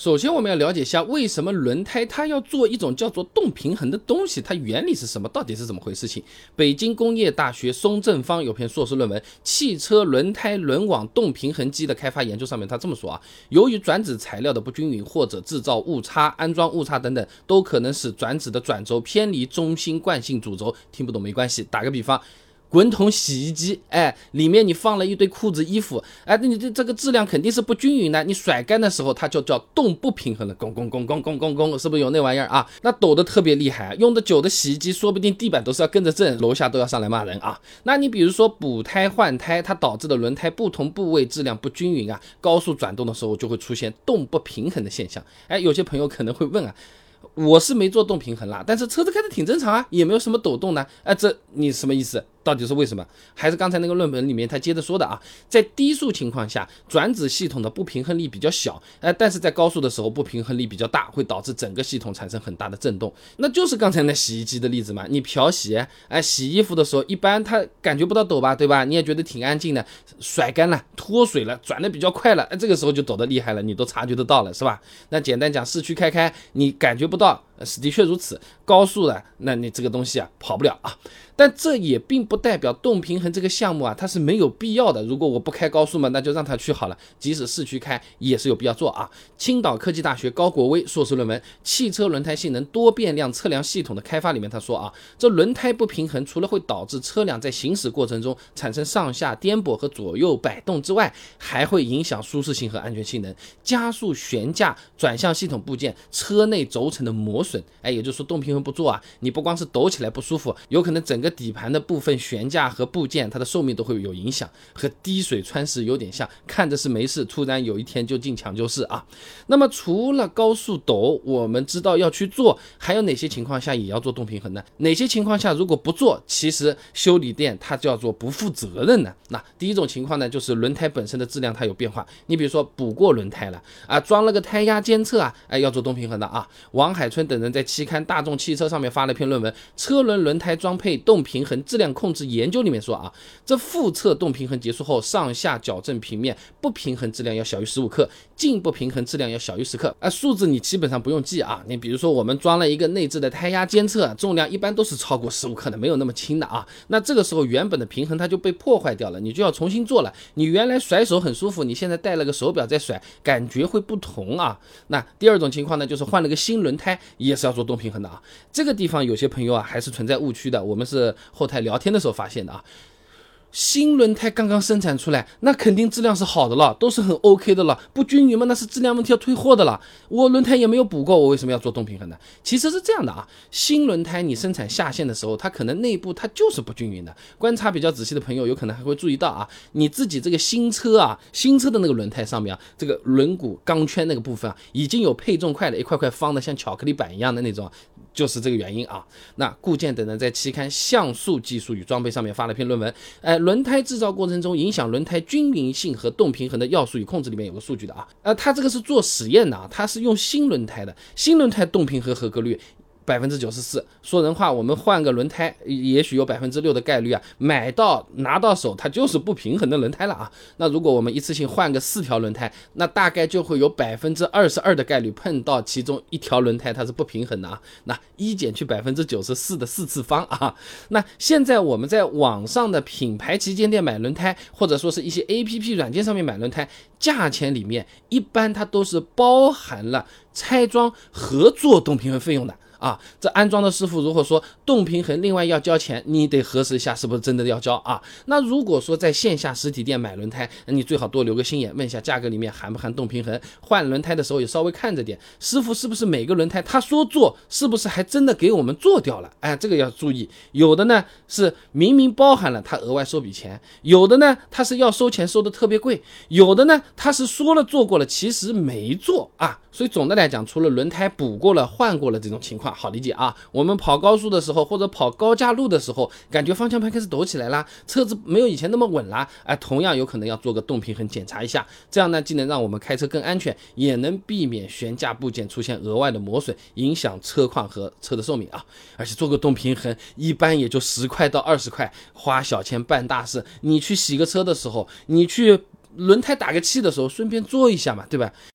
首先，我们要了解一下为什么轮胎它要做一种叫做动平衡的东西，它原理是什么？到底是怎么回事？情？北京工业大学松正方有篇硕士论文《汽车轮胎轮网动平衡机的开发研究》，上面他这么说啊：由于转子材料的不均匀或者制造误差、安装误差等等，都可能使转子的转轴偏离中心惯性主轴。听不懂没关系，打个比方。滚筒洗衣机，哎，里面你放了一堆裤子、衣服，哎，那你这这个质量肯定是不均匀的。你甩干的时候，它就叫动不平衡的，咣咣咣咣咣咣咣，是不是有那玩意儿啊？那抖得特别厉害，用的久的洗衣机，说不定地板都是要跟着震，楼下都要上来骂人啊。那你比如说补胎换胎，它导致的轮胎不同部位质量不均匀啊，高速转动的时候就会出现动不平衡的现象。哎，有些朋友可能会问啊。我是没做动平衡啦，但是车子开的挺正常啊，也没有什么抖动呢。哎，这你什么意思？到底是为什么？还是刚才那个论文里面他接着说的啊，在低速情况下，转子系统的不平衡力比较小，哎，但是在高速的时候不平衡力比较大，会导致整个系统产生很大的震动。那就是刚才那洗衣机的例子嘛。你漂洗，哎，洗衣服的时候，一般它感觉不到抖吧，对吧？你也觉得挺安静的，甩干了，脱水了，转的比较快了，哎，这个时候就抖得厉害了，你都察觉得到了，是吧？那简单讲，市区开开，你感觉不到。是的确如此，高速的，那你这个东西啊跑不了啊。但这也并不代表动平衡这个项目啊，它是没有必要的。如果我不开高速嘛，那就让它去好了。即使市区开也是有必要做啊。青岛科技大学高国威硕士论文《汽车轮胎性能多变量测量系统的开发》里面他说啊，这轮胎不平衡除了会导致车辆在行驶过程中产生上下颠簸和左右摆动之外，还会影响舒适性和安全性能，加速悬架、转向系统部件、车内轴承的磨损。损哎，也就是说动平衡不做啊，你不光是抖起来不舒服，有可能整个。底盘的部分悬架和部件，它的寿命都会有影响，和滴水穿石有点像，看着是没事，突然有一天就进抢救室啊。那么除了高速抖，我们知道要去做，还有哪些情况下也要做动平衡呢？哪些情况下如果不做，其实修理店它叫做不负责任呢？那第一种情况呢，就是轮胎本身的质量它有变化，你比如说补过轮胎了啊，装了个胎压监测啊，哎，要做动平衡的啊。王海春等人在期刊《大众汽车》上面发了一篇论文，《车轮轮胎装配动》。平衡质量控制研究里面说啊，这复测动平衡结束后，上下矫正平面不平衡质量要小于十五克，进不平衡质量要小于十克。啊，数字你基本上不用记啊。你比如说我们装了一个内置的胎压监测，重量一般都是超过十五克的，没有那么轻的啊。那这个时候原本的平衡它就被破坏掉了，你就要重新做了。你原来甩手很舒服，你现在戴了个手表在甩，感觉会不同啊。那第二种情况呢，就是换了个新轮胎，也是要做动平衡的啊。这个地方有些朋友啊还是存在误区的，我们是。后台聊天的时候发现的啊。新轮胎刚刚生产出来，那肯定质量是好的了，都是很 OK 的了。不均匀嘛，那是质量问题，要退货的了。我轮胎也没有补过，我为什么要做动平衡呢？其实是这样的啊，新轮胎你生产下线的时候，它可能内部它就是不均匀的。观察比较仔细的朋友，有可能还会注意到啊，你自己这个新车啊，新车的那个轮胎上面啊，这个轮毂钢圈那个部分啊，已经有配重块的一块块方的，像巧克力板一样的那种，就是这个原因啊。那顾建等人在期刊《像素技术与装备》上面发了篇论文，哎。轮胎制造过程中影响轮胎均匀性和动平衡的要素与控制里面有个数据的啊，呃，他这个是做实验的啊，它是用新轮胎的，新轮胎动平衡合格率。百分之九十四，说人话，我们换个轮胎，也许有百分之六的概率啊，买到拿到手它就是不平衡的轮胎了啊。那如果我们一次性换个四条轮胎，那大概就会有百分之二十二的概率碰到其中一条轮胎它是不平衡的啊。那一减去百分之九十四的四次方啊。那现在我们在网上的品牌旗舰店买轮胎，或者说是一些 A P P 软件上面买轮胎，价钱里面一般它都是包含了拆装和做动平衡费用的。啊，这安装的师傅如果说动平衡另外要交钱，你得核实一下是不是真的要交啊？那如果说在线下实体店买轮胎，那你最好多留个心眼，问一下价格里面含不含动平衡。换轮胎的时候也稍微看着点，师傅是不是每个轮胎他说做，是不是还真的给我们做掉了？哎，这个要注意。有的呢是明明包含了，他额外收笔钱；有的呢他是要收钱收的特别贵；有的呢他是说了做过了，其实没做啊。所以总的来讲，除了轮胎补过了、换过了这种情况好理解啊，我们跑高速的时候或者跑高架路的时候，感觉方向盘开始抖起来啦，车子没有以前那么稳啦，哎，同样有可能要做个动平衡检查一下，这样呢既能让我们开车更安全，也能避免悬架部件出现额外的磨损，影响车况和车的寿命啊。而且做个动平衡一般也就十块到二十块，花小钱办大事。你去洗个车的时候，你去轮胎打个气的时候，顺便做一下嘛，对吧？